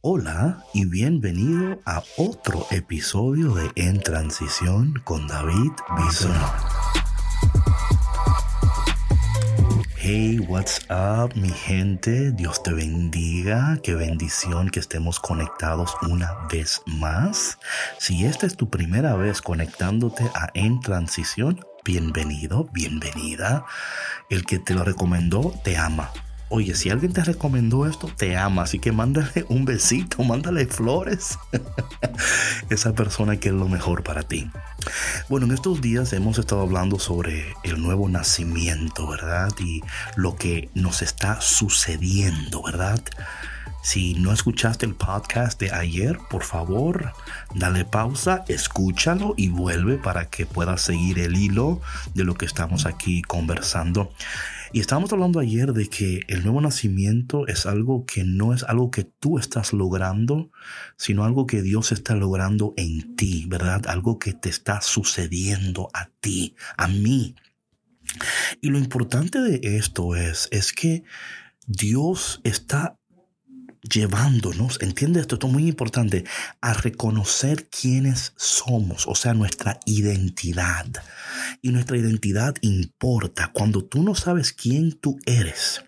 Hola y bienvenido a otro episodio de En Transición con David Bison. Hey, what's up, mi gente? Dios te bendiga. Qué bendición que estemos conectados una vez más. Si esta es tu primera vez conectándote a En Transición, bienvenido, bienvenida. El que te lo recomendó te ama Oye, si alguien te recomendó esto, te ama, así que mándale un besito, mándale flores. Esa persona que es lo mejor para ti. Bueno, en estos días hemos estado hablando sobre el nuevo nacimiento, ¿verdad? Y lo que nos está sucediendo, ¿verdad? Si no escuchaste el podcast de ayer, por favor, dale pausa, escúchalo y vuelve para que puedas seguir el hilo de lo que estamos aquí conversando. Y estábamos hablando ayer de que el nuevo nacimiento es algo que no es algo que tú estás logrando, sino algo que Dios está logrando en ti, ¿verdad? Algo que te está sucediendo a ti, a mí. Y lo importante de esto es, es que Dios está llevándonos, entiende esto, esto es muy importante, a reconocer quiénes somos, o sea, nuestra identidad. Y nuestra identidad importa. Cuando tú no sabes quién tú eres,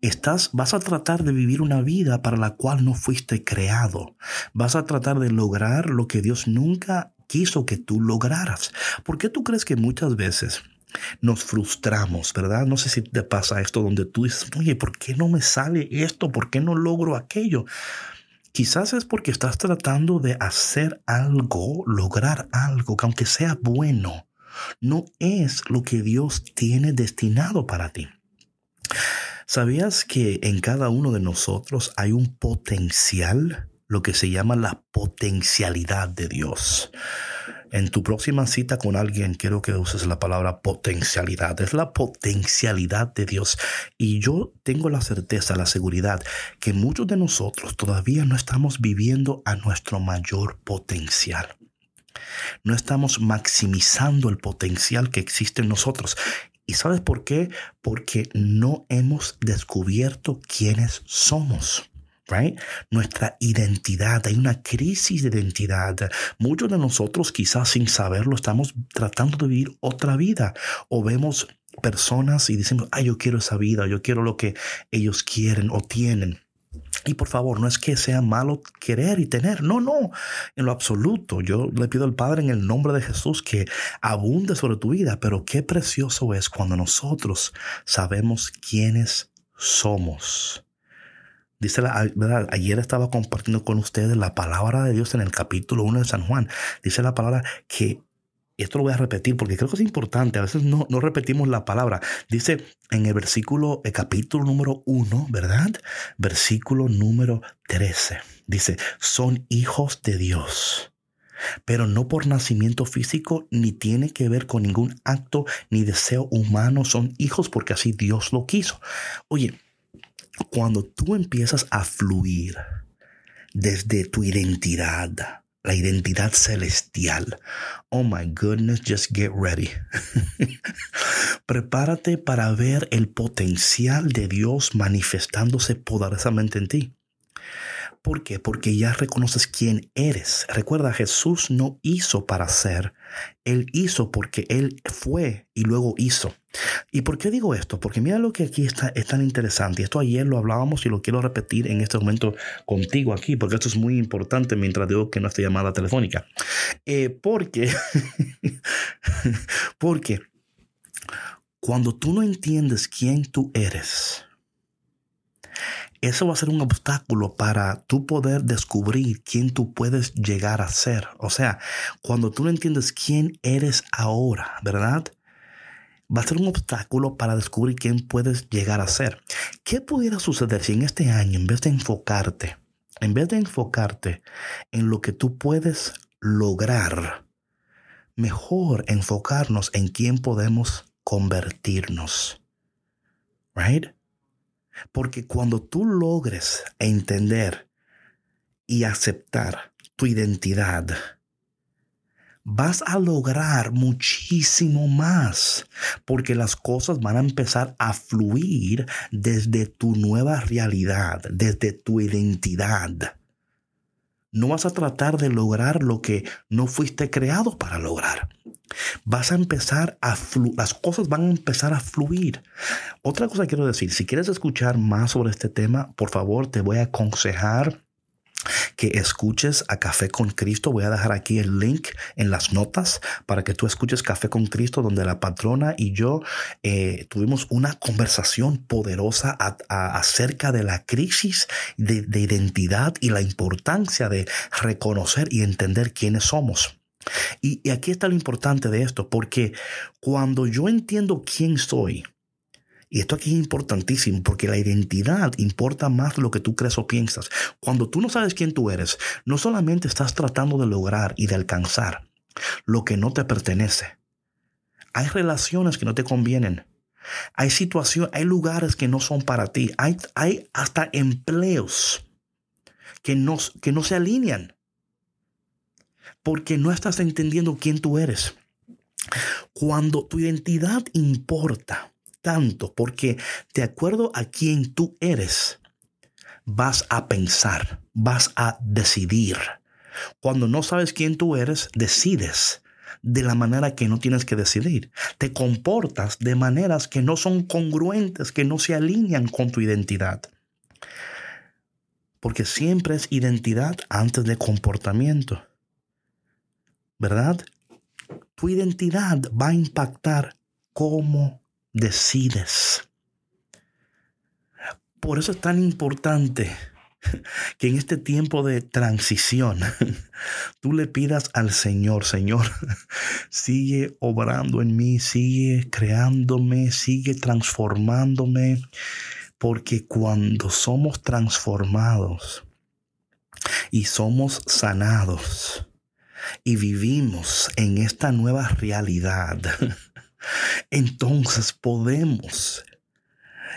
estás, vas a tratar de vivir una vida para la cual no fuiste creado. Vas a tratar de lograr lo que Dios nunca quiso que tú lograras. ¿Por qué tú crees que muchas veces nos frustramos, ¿verdad? No sé si te pasa esto donde tú dices, oye, ¿por qué no me sale esto? ¿Por qué no logro aquello? Quizás es porque estás tratando de hacer algo, lograr algo, que aunque sea bueno, no es lo que Dios tiene destinado para ti. ¿Sabías que en cada uno de nosotros hay un potencial, lo que se llama la potencialidad de Dios? En tu próxima cita con alguien, quiero que uses la palabra potencialidad. Es la potencialidad de Dios. Y yo tengo la certeza, la seguridad, que muchos de nosotros todavía no estamos viviendo a nuestro mayor potencial. No estamos maximizando el potencial que existe en nosotros. ¿Y sabes por qué? Porque no hemos descubierto quiénes somos. Nuestra identidad, hay una crisis de identidad. Muchos de nosotros quizás sin saberlo estamos tratando de vivir otra vida o vemos personas y decimos, ay, yo quiero esa vida, yo quiero lo que ellos quieren o tienen. Y por favor, no es que sea malo querer y tener, no, no, en lo absoluto. Yo le pido al Padre en el nombre de Jesús que abunde sobre tu vida, pero qué precioso es cuando nosotros sabemos quiénes somos. Dice la verdad, ayer estaba compartiendo con ustedes la palabra de Dios en el capítulo 1 de San Juan. Dice la palabra que esto lo voy a repetir porque creo que es importante. A veces no, no repetimos la palabra. Dice en el versículo, el capítulo número 1, ¿verdad? Versículo número 13. Dice, son hijos de Dios. Pero no por nacimiento físico, ni tiene que ver con ningún acto ni deseo humano. Son hijos porque así Dios lo quiso. Oye, cuando tú empiezas a fluir desde tu identidad, la identidad celestial. Oh my goodness, just get ready. Prepárate para ver el potencial de Dios manifestándose poderosamente en ti. ¿Por qué? Porque ya reconoces quién eres. Recuerda, Jesús no hizo para ser, Él hizo porque Él fue y luego hizo. ¿Y por qué digo esto? Porque mira lo que aquí está, es tan interesante. Esto ayer lo hablábamos y lo quiero repetir en este momento contigo aquí, porque esto es muy importante mientras digo que no esté llamada telefónica. Eh, porque, porque cuando tú no entiendes quién tú eres, eso va a ser un obstáculo para tú poder descubrir quién tú puedes llegar a ser. O sea, cuando tú no entiendes quién eres ahora, ¿verdad? Va a ser un obstáculo para descubrir quién puedes llegar a ser. ¿Qué pudiera suceder si en este año, en vez de enfocarte, en vez de enfocarte en lo que tú puedes lograr, mejor enfocarnos en quién podemos convertirnos? Right? Porque cuando tú logres entender y aceptar tu identidad, vas a lograr muchísimo más porque las cosas van a empezar a fluir desde tu nueva realidad, desde tu identidad. No vas a tratar de lograr lo que no fuiste creado para lograr. Vas a empezar a las cosas van a empezar a fluir. Otra cosa quiero decir, si quieres escuchar más sobre este tema, por favor te voy a aconsejar que escuches a Café con Cristo. Voy a dejar aquí el link en las notas para que tú escuches Café con Cristo, donde la patrona y yo eh, tuvimos una conversación poderosa acerca de la crisis de, identidad y la importancia de reconocer y entender quiénes somos. Y, aquí está lo importante de esto, porque cuando yo entiendo quién soy, y esto aquí es importantísimo porque la identidad importa más de lo que tú crees o piensas. Cuando tú no sabes quién tú eres, no solamente estás tratando de lograr y de alcanzar lo que no te pertenece. Hay relaciones que no te convienen. Hay situaciones, hay lugares que no son para ti. Hay, hay hasta empleos que no, que no se alinean. Porque no estás entendiendo quién tú eres. Cuando tu identidad importa, tanto porque de acuerdo a quién tú eres, vas a pensar, vas a decidir. Cuando no sabes quién tú eres, decides de la manera que no tienes que decidir. Te comportas de maneras que no son congruentes, que no se alinean con tu identidad. Porque siempre es identidad antes de comportamiento. ¿Verdad? Tu identidad va a impactar cómo decides. Por eso es tan importante que en este tiempo de transición tú le pidas al Señor, Señor, sigue obrando en mí, sigue creándome, sigue transformándome, porque cuando somos transformados y somos sanados y vivimos en esta nueva realidad, entonces podemos.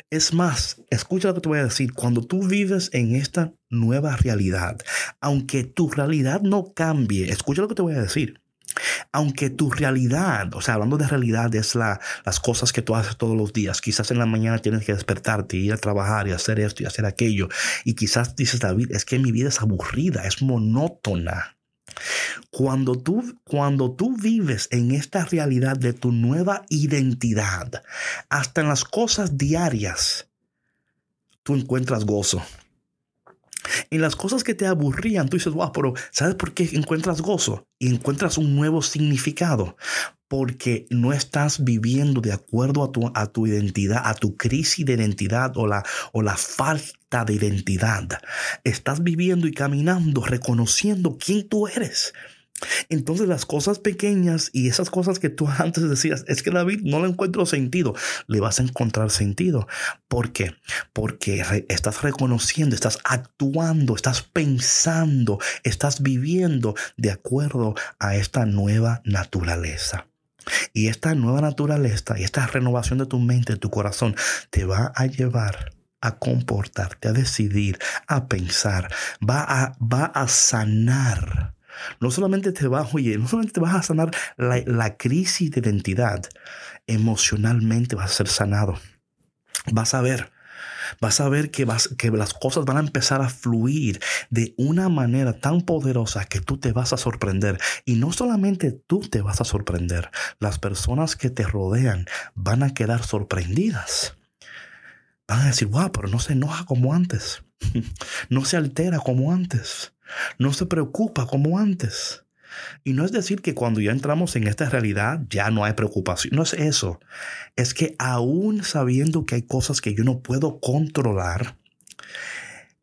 Es más, escucha lo que te voy a decir, cuando tú vives en esta nueva realidad, aunque tu realidad no cambie, escucha lo que te voy a decir. Aunque tu realidad, o sea, hablando de realidad, es la, las cosas que tú haces todos los días. Quizás en la mañana tienes que despertarte, ir a trabajar y hacer esto y hacer aquello. Y quizás dices, David, es que mi vida es aburrida, es monótona. Cuando tú, cuando tú vives en esta realidad de tu nueva identidad, hasta en las cosas diarias, tú encuentras gozo. En las cosas que te aburrían, tú dices, wow, pero ¿sabes por qué encuentras gozo? Y encuentras un nuevo significado porque no estás viviendo de acuerdo a tu, a tu identidad, a tu crisis de identidad o la, o la falta de identidad. Estás viviendo y caminando reconociendo quién tú eres. Entonces las cosas pequeñas y esas cosas que tú antes decías, es que David no le encuentro sentido, le vas a encontrar sentido. ¿Por qué? Porque estás reconociendo, estás actuando, estás pensando, estás viviendo de acuerdo a esta nueva naturaleza. Y esta nueva naturaleza y esta renovación de tu mente, de tu corazón, te va a llevar a comportarte, a decidir, a pensar, va a, va a sanar. No solamente te va, oye, no solamente te vas a sanar la, la crisis de identidad, emocionalmente vas a ser sanado. Vas a ver vas a ver que, vas, que las cosas van a empezar a fluir de una manera tan poderosa que tú te vas a sorprender. Y no solamente tú te vas a sorprender, las personas que te rodean van a quedar sorprendidas. Van a decir, wow, pero no se enoja como antes. No se altera como antes. No se preocupa como antes. Y no es decir que cuando ya entramos en esta realidad ya no hay preocupación, no es eso. Es que aún sabiendo que hay cosas que yo no puedo controlar,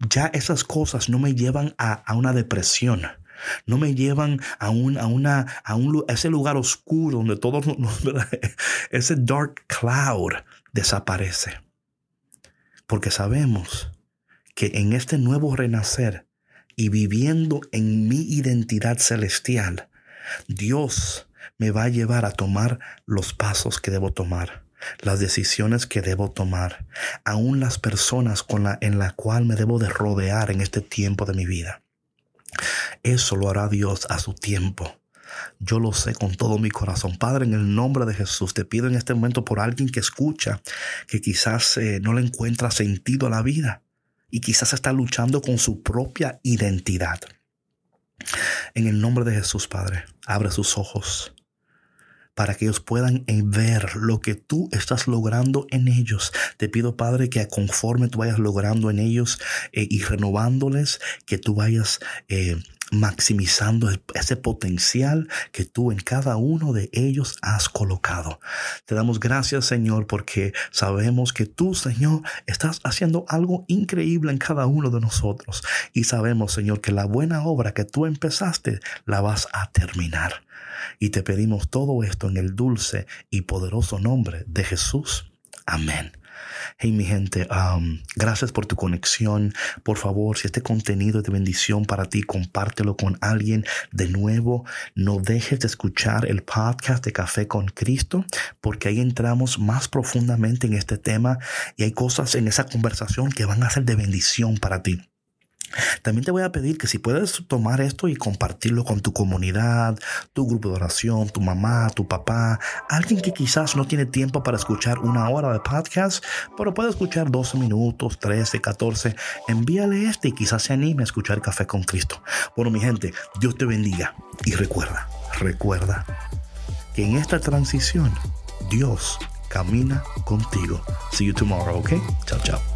ya esas cosas no me llevan a, una depresión. No me llevan a, un, a, una, a, un, ese lugar oscuro donde todo ese dark cloud desaparece. Porque sabemos que en este nuevo renacer y viviendo en mi identidad celestial, Dios me va a llevar a tomar los pasos que debo tomar, las decisiones que debo tomar, aún las personas con la, en la cual me debo de rodear en este tiempo de mi vida. Eso lo hará Dios a su tiempo, Yo lo sé con todo mi corazón. Padre, en el nombre de Jesús, te pido en este momento por alguien que escucha, que quizás eh, no le encuentra sentido a la vida y quizás está luchando con su propia identidad. En el nombre de Jesús, Padre, abre sus ojos para que ellos puedan eh, ver lo que tú estás logrando en ellos. Te pido, Padre, que conforme tú vayas logrando en ellos eh, y renovándoles, que tú vayas eh, maximizando ese potencial que tú en cada uno de ellos has colocado. Te damos gracias, Señor, porque sabemos que tú, Señor, estás haciendo algo increíble en cada uno de nosotros. Y sabemos, Señor, que la buena obra que tú empezaste la vas a terminar. Y te pedimos todo esto en el dulce y poderoso nombre de Jesús. Amén. Hey mi gente, um, gracias por tu conexión. Por favor, si este contenido es de bendición para ti, compártelo con alguien. De nuevo, no dejes de escuchar el podcast de Café con Cristo, porque ahí entramos más profundamente en este tema y hay cosas en esa conversación que van a ser de bendición para ti. También te voy a pedir que si puedes tomar esto y compartirlo con tu comunidad, tu grupo de oración, tu mamá, tu papá, alguien que quizás no tiene tiempo para escuchar una hora de podcast, pero puede escuchar 12 minutos, 13, 14, envíale este y quizás se anime a escuchar Café con Cristo. Bueno, mi gente, Dios te bendiga y recuerda, recuerda que en esta transición Dios camina contigo. See you tomorrow, ¿ok? Chao, chao.